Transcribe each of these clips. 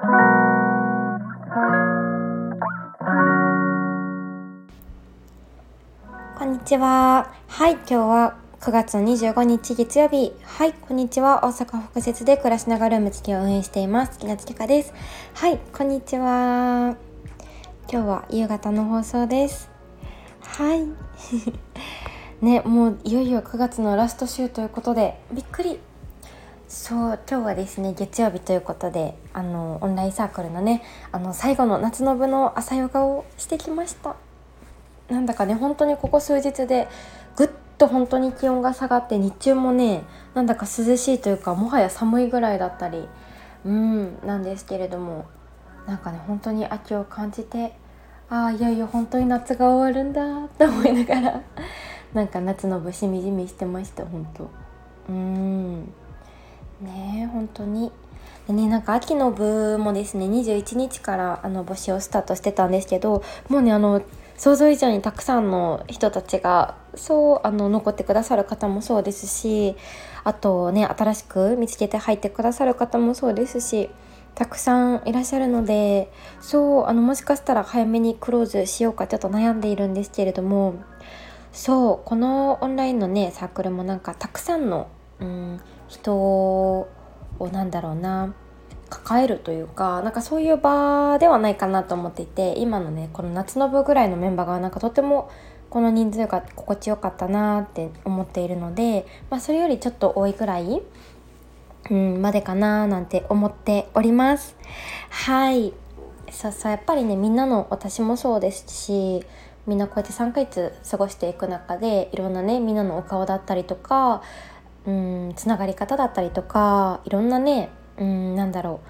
こんにちは。はい、今日は9月25日月曜日。はい、こんにちは。大阪北節で暮らしながらルーム月を運営しています。月夏きかです。はい、こんにちは。今日は夕方の放送です。はい。ね、もういよいよ9月のラスト週ということで、びっくり。そう今日はですね月曜日ということであのオンラインサークルのねあの最後の夏の部の朝ヨガをしてきました。なんだかね本当にここ数日でぐっと本当に気温が下がって日中もねなんだか涼しいというかもはや寒いぐらいだったりうんなんですけれどもなんかね本当に秋を感じてああいよいよ本当に夏が終わるんだと思いながらなんか夏の部しみじみしてました本当。うん。ね本当に。でねなんか秋の部もですね21日からあの募集をスタートしてたんですけどもうねあの想像以上にたくさんの人たちがそうあの残ってくださる方もそうですしあとね新しく見つけて入ってくださる方もそうですしたくさんいらっしゃるのでそうあのもしかしたら早めにクローズしようかちょっと悩んでいるんですけれどもそうこのオンラインのねサークルもなんかたくさんの、うん、人をなんだろうな抱えるというかなんかそういう場ではないかなと思っていて今のねこの夏の部ぐらいのメンバーがなんかとてもこの人数が心地よかったなって思っているので、まあ、それよりちょっと多いぐらい、うん、までかななんて思っております。はいささやっぱりねみんなの私もそうですしみんなこうやって3ヶ月過ごしていく中でいろんなねみんなのお顔だったりとかうんつながり方だったりとかいろんなねうんなんだろ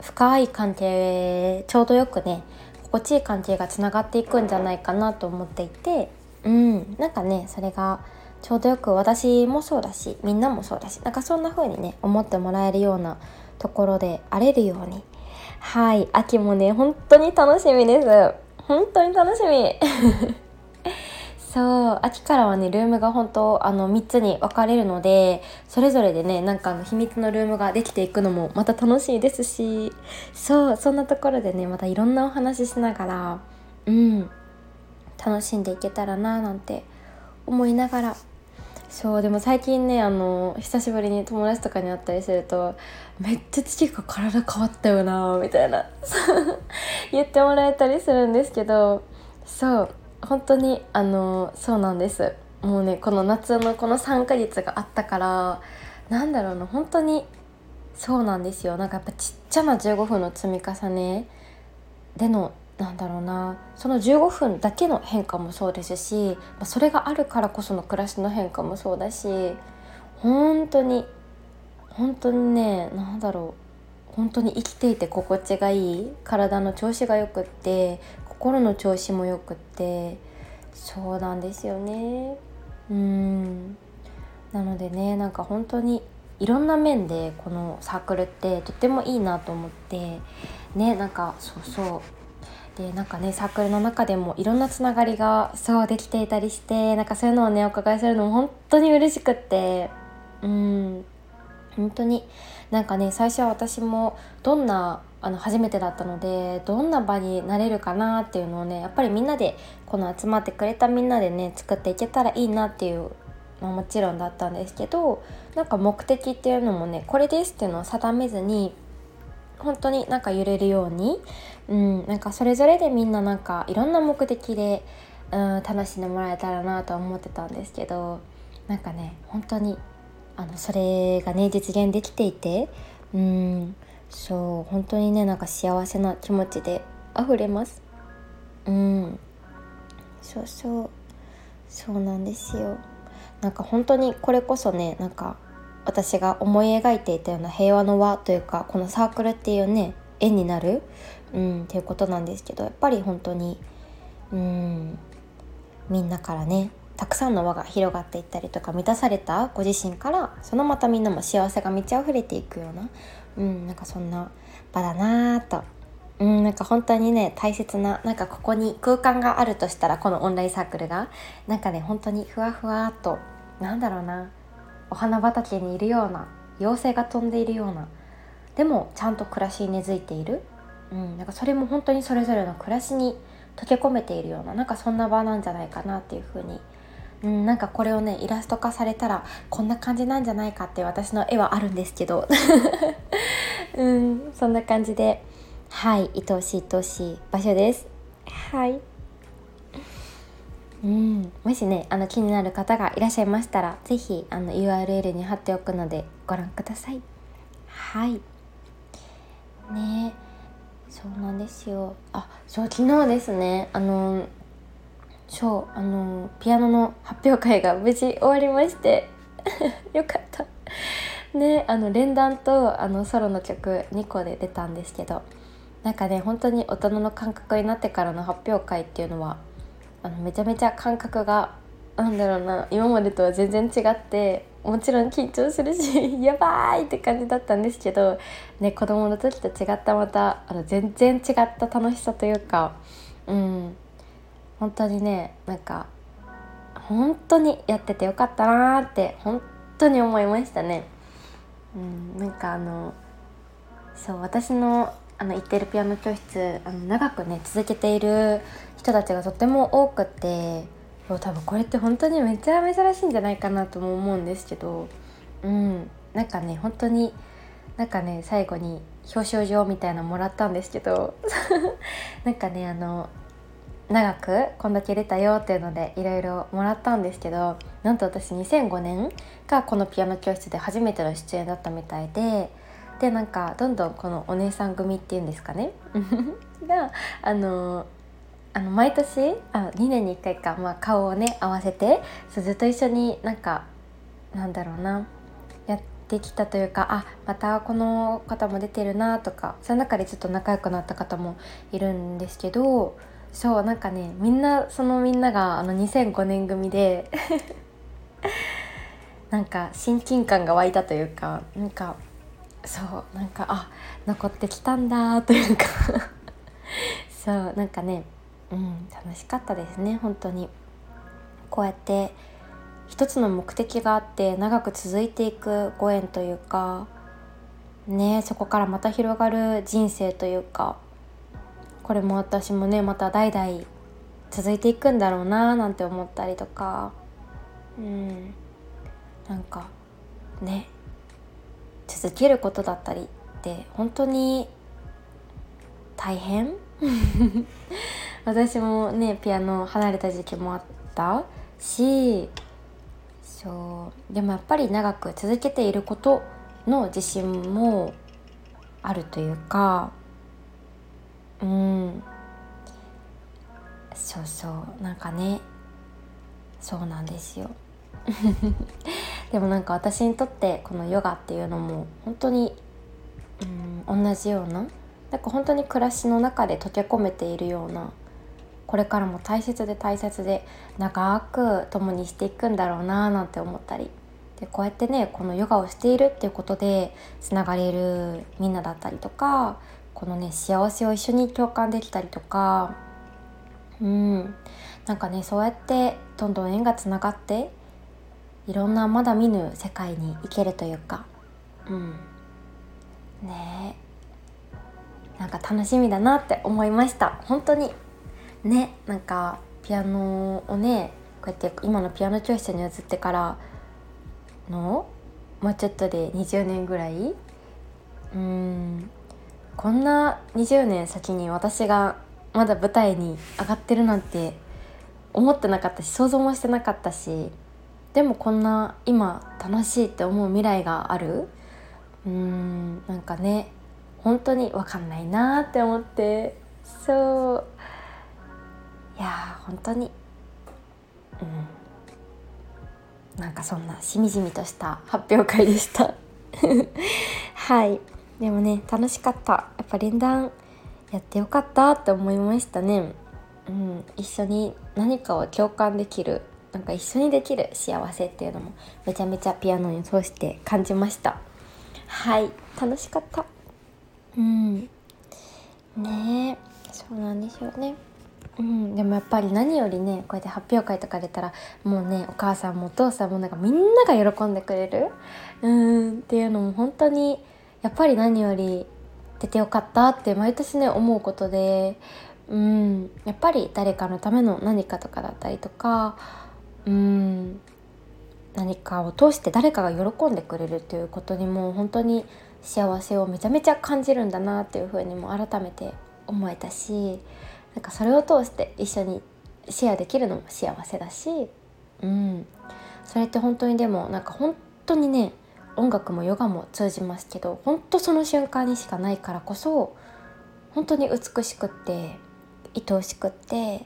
う深い関係ちょうどよくね心地いい関係がつながっていくんじゃないかなと思っていてうんなんかねそれがちょうどよく私もそうだしみんなもそうだしなんかそんな風にね思ってもらえるようなところであれるようにはい秋もね本当に楽しみです。本当に楽しみ。そう。秋からはねルームが本当あの3つに分かれるのでそれぞれでねなんかあの秘密のルームができていくのもまた楽しいですし。そうそんなところでねまたいろんなお話ししながらうん。楽しんでいけたらななんて思いながら。そうでも最近ねあの久しぶりに友達とかに会ったりするとめっちゃ父が体変わったよなみたいな。言ってもらえたりするんですけどそう。本当にあのそうなんです。もうねこの夏のこの3ヶ月があったからなんだろうな本当にそうなんですよ。なんかやっぱちっちゃな15分の積み重ね。でのなんだろうなその15分だけの変化もそうですしそれがあるからこその暮らしの変化もそうだし本当に本当にね何だろう。本当に生きていて心地がいい体の調子がよくって心の調子もよくってそうなんですよね。うん。なのでねなんか本当にいろんな面でこのサークルってとってもいいなと思ってねなんかそうそう。でなんかねサークルの中でもいろんなつながりがそうできていたりしてなんかそういうのをねお伺いするのも本当に嬉しくってうん。本当になんかね最初は私もどんなあの初めてだったのでどんな場になれるかなっていうのをねやっぱりみんなでこの集まってくれたみんなでね作っていけたらいいなっていうのはもちろんだったんですけどなんか目的っていうのもねこれですっていうのを定めずに本当になんか揺れるように、うん、なんかそれぞれでみんななんかいろんな目的で、うん、楽しんでもらえたらなと思ってたんですけどなんかね本当にあのそれがね実現できていてうんそう本当にねなんか幸せな気持ちで溢れます。うん。そうそう。そうなんですよ。なんか本当にこれこそねなんか私が思い描いていたような平和の輪というかこのサークルっていうね縁になる、うん、っていうことなんですけどやっぱり本当にうんみんなからねたくさんの輪が広がっていったりとか満たされたご自身からそのまたみんなも幸せが満ち溢れていくようなうんなんかそんな場だなぁと。うんなんか本当にね大切ななんかここに空間があるとしたらこのオンラインサークルがなんかね本当にふわふわっとなんだろうなお花畑にいるような妖精が飛んでいるようなでもちゃんと暮らしに根付いている、うん、なんかそれも本当にそれぞれの暮らしに溶け込めているようななんかそんな場なんじゃないかなっていうふうにうん、なんかこれをねイラスト化されたらこんな感じなんじゃないかって私の絵はあるんですけど。うんそんな感じで。はい愛おしい愛おしい場所です。はい。うんもしねあの気になる方がいらっしゃいましたら是非あの URL に貼っておくのでご覧ください。はい。ねそうなんですよ。あそう昨日ですねあのそうあのピアノの発表会が無事終わりまして。よかった。ねあの連弾とあのソロの曲2個で出たんですけど。なんかね本当に大人の感覚になってからの発表会っていうのはあのめちゃめちゃ感覚がなんだろうな今までとは全然違ってもちろん緊張するし やばいって感じだったんですけど、ね、子供の時と違ったまたあの全然違った楽しさというかうん。本当にねなんか本当にやっててよかったなーって本当に思いましたね。うん、なんかあのそう私のあの行ってるピアノ教室あの長くね続けている人たちがとても多くて多分これって本当にめっちゃ珍しいんじゃないかなとも思うんですけどうんなんかね本当になんかね最後に表彰状みたいなのもらったんですけど なんかねあの長くこんだけ出たよっていうのでいろいろもらったんですけどなんと私2005年がこのピアノ教室で初めての出演だったみたいででなんかどんどんこのお姉さん組っていうんですかね？があのあの毎年あ2年に1回か、まあ、顔をね合わせてずっと一緒になんかなんだろうなやってきたというかあまたこの方も出てるなとかその中でちょっと仲良くなった方もいるんですけどそうなんかねみんなそのみんながあの2005年組で なんか親近感が湧いたというかなんかそうなんかあ残ってきたんだというか。そうなんかねうん楽しかったですね本当に。こうやって一つの目的があって長く続いていくご縁というかねそこからまた広がる人生というか。これも私もねまた代々続いていくんだろうななんて思ったりとか。うん。なんかね。続けることだったりって本当に大変？私もねピアノ離れた時期もあったしそう。でもやっぱり長く続けていることの自信もあるというか。うん。そうそう。なんかね。そうなんですよ。でもなんか私にとってこのヨガっていうのも本当にうん同じようななんか本当に暮らしの中で溶け込めているようなこれからも大切で大切で長く共にしていくんだろうななんて思ったり。でこうやってねこのヨガをしているっていうことでつながれるみんなだったりとかこのね幸せを一緒に共感できたりとかうん。なんかねそうやってどんどん縁がつながっていろんなまだ見ぬ世界に行けるというかうん。ね。なんか楽しみだなって思いました。本当に。ねなんかピアノをねこうやって今のピアノ教室に移ってからのもうちょっとで20年ぐらい？うん。こんな20年先に私がまだ舞台に上がってるなんて思ってなかったし想像もしてなかったしでもこんな今楽しいって思う未来がある？うーんなんかね本当に分かんないなって思って。そう。いや本当に。うん。なんかそんなしみじみとした発表会でした。はい。でもね楽しかった。やっぱ連弾やってよかったって思いましたね。うん。一緒に何かを共感できる。なんか一緒にできる。幸せっていうのもめちゃめちゃピアノに通して感じました。はい。楽しかった。うん。ねえ。そうなんですよね。うん、でもやっぱり何よりねこうやって発表会とか出たらもうねお母さんもお父さんもなんかみんなが喜んでくれる。うん。っていうのも本当にやっぱり何より出てよかったって毎年ね思うことでうんやっぱり誰かのための何かとかだったりとかうん何かを通して誰かが喜んでくれるっていうことにも本当に幸せをめちゃめちゃ感じるんだなっていうふうにも改めて思えたしなんかそれを通して一緒にシェアできるのも幸せだし、うん、それって本当にでもなんか本当にね音楽もヨガも通じますけど本当その瞬間にしかないからこそ本当に美しくって愛おしくって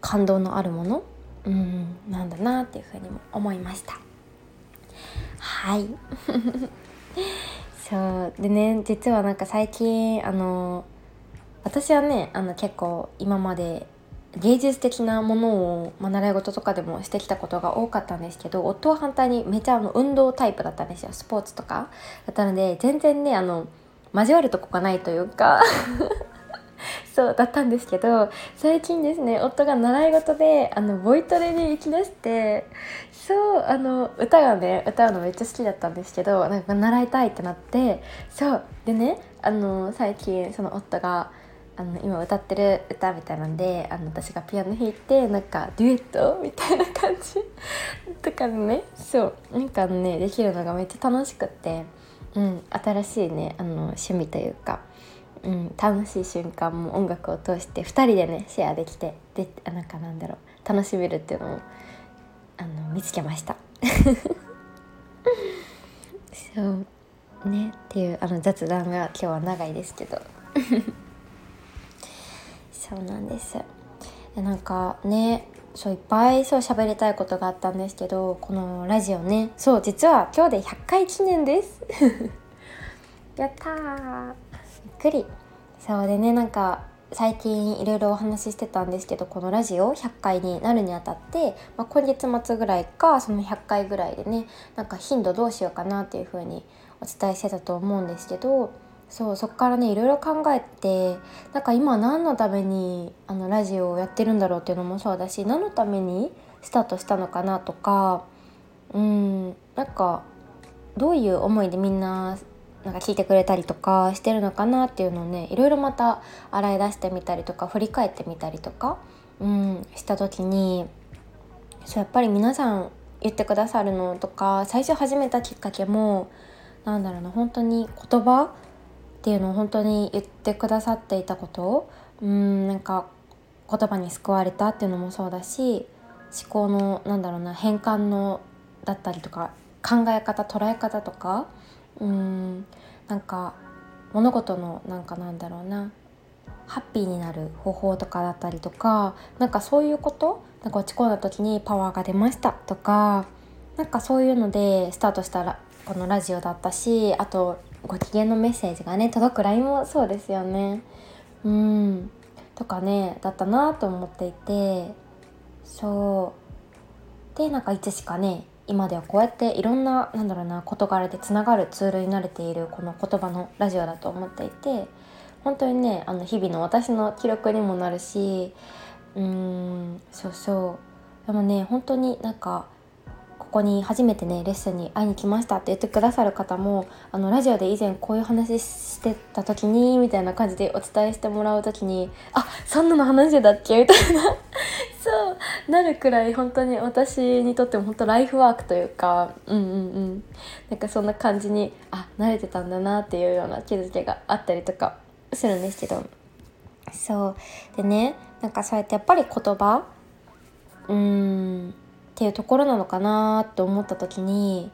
感動のあるもの、うん、なんだなっていうふうにも思いました。はい そうでね実はなんか最近あの私はねあの結構今まで芸術的なものを、まあ、習い事とかでもしてきたことが多かったんですけど夫は反対にめちゃあの運動タイプだったんですよ。スポーツとかだったので全然ねあの交わるとこがないというか そうだったんですけど最近ですね夫が習い事であのボイトレに行きだしてそうあの歌がね歌うのめっちゃ好きだったんですけどなんか習いたいってなってそう。でねあの最近その夫があの今歌ってる歌みたいなんであの私がピアノ弾いてなんかデュエットみたいな感じ とかねそうなんかねできるのがめっちゃ楽しくて、うん、新しいねあの趣味というか、うん、楽しい瞬間も音楽を通して2人でねシェアできてでなんかなんだろう楽しめるっていうのをあの見つけました。そうねっていうあの雑談が今日は長いですけど。そうなんです。でなんかねそういっぱいそう喋りたいことがあったんですけどこのラジオね。そう実は今日で100回記念です。やったー。びっくり。そうでねなんか最近いろいろお話ししてたんですけどこのラジオ100回になるにあたって、まあ、今月末ぐらいかその100回ぐらいでねなんか頻度どうしようかなっていう風にお伝えしてたと思うんですけどそうそこからねいろいろ考えてなんか今何のためにあのラジオをやってるんだろうっていうのもそうだし何のためにスタートしたのかなとかうんなんかどういう思いでみんななんか聞いてくれたりとかしてるのかなっていうのをねいろいろまた洗い出してみたりとか振り返ってみたりとか、うん、した時にそうやっぱり皆さん言ってくださるのとか最初始めたきっかけもなんだろうな本当に言葉っていうのを本当に言ってくださっていたことうんなんか言葉に救われたっていうのもそうだし思考のなんだろうな変換のだったりとか考え方捉え方とかうんなんか物事のなんかなんだろうなハッピーになる方法とかだったりとかなんかそういうことなんか落ち込んだ時にパワーが出ましたとかなんかそういうのでスタートしたらこのラジオだったしあとご機嫌のメッセージがね届く LINE もそうですよね。うん。とかねだったなと思っていて。そう。でなんかいつしかね今ではこうやっていろんななんだろうな事柄でつながるツールになれているこの言葉のラジオだと思っていて。本当にねあの日々の私の記録にもなるし。うーん。そうそう。でもね本当になんかここに初めてねレッスンに会いに来ましたって言ってくださる方もあのラジオで以前こういう話してた時にみたいな感じでお伝えしてもらう時にあそんなの話だっけ？みたいな。そうなるくらい本当に私にとっても本当ライフワークというかうんうんうん。なんかそんな感じにあ慣れてたんだなっていうような気づきがあったりとかするんですけど。そう。でねなんかそうやってやっぱり言葉うーんっていうところなのかなって思った時に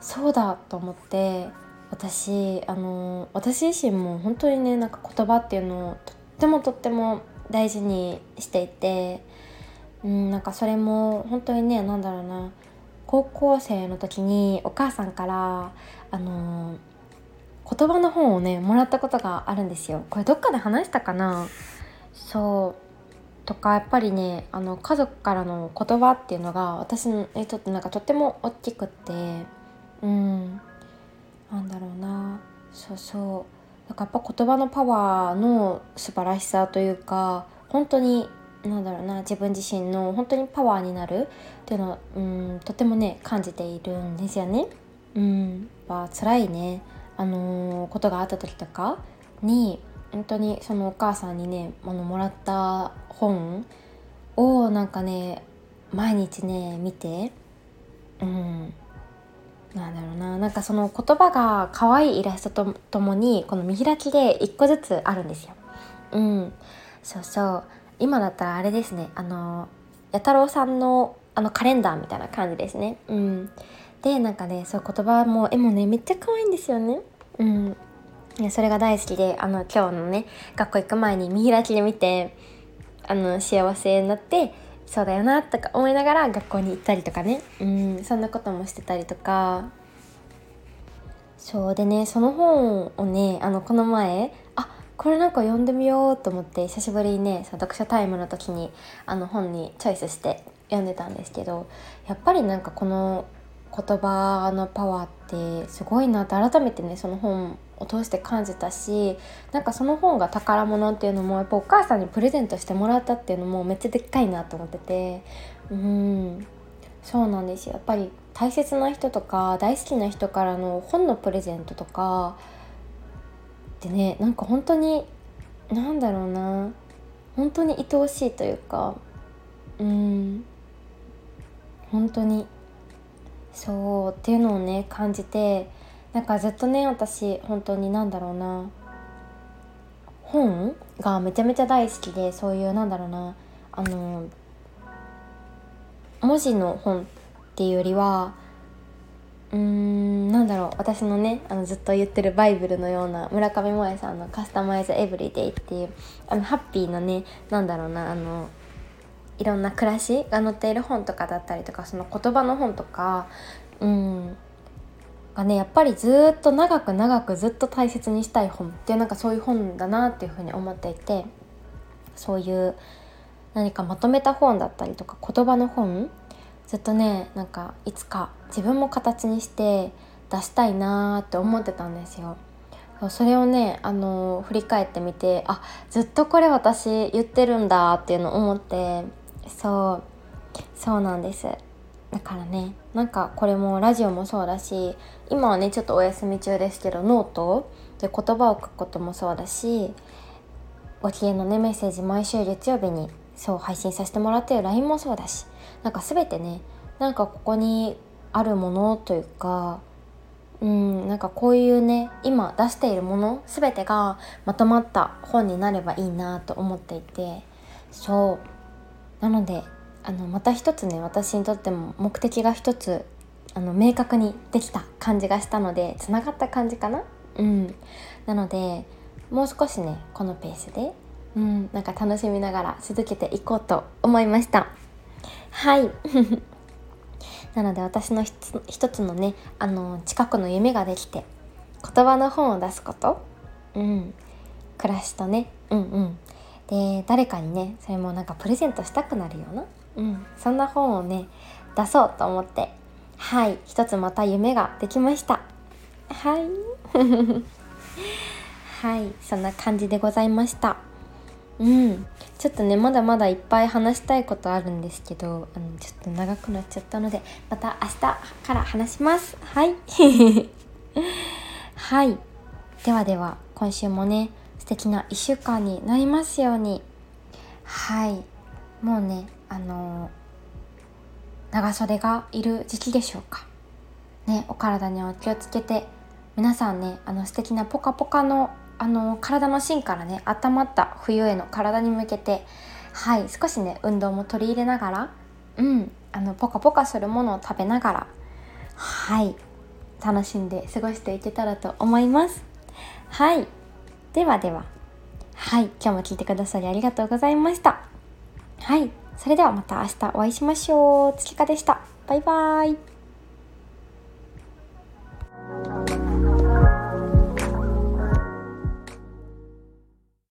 そうだと思って私あの私自身も本当にねなんか言葉っていうのをとってもとっても大事にしていて、うん、なんかそれも本当にね何だろうな高校生の時にお母さんからあの言葉の本をねもらったことがあるんですよ。これどっかで話したかな？そうとかやっぱりねあの家族からの言葉っていうのが私にとってなんかとっても大きくってうん。なんだろうな。そうそう。なんかやっぱ言葉のパワーの素晴らしさというか本当になんだろうな自分自身の本当にパワーになるっていうのはうんとてもね感じているんですよね。うん、まあ辛いね。あの、ことがあった時とかに本当にそのお母さんにねあのもらった本をなんかね毎日ね見てうん。なんだろうな。なんかその言葉が可愛いイラストとともにこの見開きで1個ずつあるんですよ。うん。そうそう。今だったらあれですね。あの弥太郎さんのあのカレンダーみたいな感じですね。うん、でなんかねそう言葉も絵もねめっちゃ可愛いんですよね。うん、それが大好きであの今日のね学校行く前に見開きで見てあの幸せになってそうだよなとか思いながら学校に行ったりとかね。うんそんなこともしてたりとか。そうでねその本をねあのこの前あこれなんか読んでみようと思って久しぶりにね読書タイムの時にあの本にチョイスして読んでたんですけどやっぱりなんかこの言葉のパワーってすごいなって改めてねその本を通して感じたしなんかその本が宝物っていうのもやっぱお母さんにプレゼントしてもらったっていうのもめっちゃでっかいなと思ってて。うん。そうなんですよ。やっぱり大切な人とか大好きな人からの本のプレゼントとかってねなんか本当になんだろうな。本当に愛おしいというか。うん。本当に。そう。っていうのをね感じてなんかずっとね私本当になんだろうな。本がめちゃめちゃ大好きでそういうなんだろうな。あの文字の本っていうよりはうーんなんだろう。私のねあのずっと言ってるバイブルのような村上萌さんの「カスタマイズエブリデイ」っていうあのハッピーなねなんだろうなあのいろんな暮らしが載っている本とかだったりとかその言葉の本とかうん。がねやっぱりずっと長く長くずっと大切にしたい本っていうなんかそういう本だなっていうふうに思っていてそういう何かまとめた本だったりとか言葉の本ずっとねなんかいつか自分も形にして出したいなって思ってたんですよ。それをねあの振り返ってみてあずっとこれ私言ってるんだっていうのを思ってそうそうなんですだからねなんかこれもラジオもそうだし今はねちょっとお休み中ですけどノートで言葉を書くこともそうだしご機嫌のねメッセージ毎週月曜日にそう配信させてもらってる LINE もそうだしなんか全てねなんかここにあるものというかうんなんかこういうね今出しているもの全てがまとまった本になればいいなと思っていてそう。なのであのまた一つね私にとっても目的が一つあの明確にできた感じがしたのでつながった感じかな。うん。なのでもう少しねこのペースでうんなんか楽しみながら続けていこうと思いました。はい。なので私の一つのねあの近くの夢ができて言葉の本を出すこと。うん。暮らしとね。うんうん。で誰かにねそれもなんかプレゼントしたくなるようなうん、そんな本をね出そうと思ってはい一つまた夢ができました。はい。はいそんな感じでございました。うん。ちょっとねまだまだいっぱい話したいことあるんですけどあのちょっと長くなっちゃったのでまた明日から話します。はい。はい。ではでは今週もね素敵な1週間になりますように。はい。もうねあの長袖がいる時期でしょうか。ねお体には気をつけて皆さんねあの素敵なポカポカのあの体の芯からね温まった冬への体に向けてはい少しね運動も取り入れながらうんあのポカポカするものを食べながらはい楽しんで過ごしていけたらと思います。はい。ではでははい今日も聞いてくださりありがとうございましたはいそれではまた明日お会いしましょう。月花でした。バイバーイ。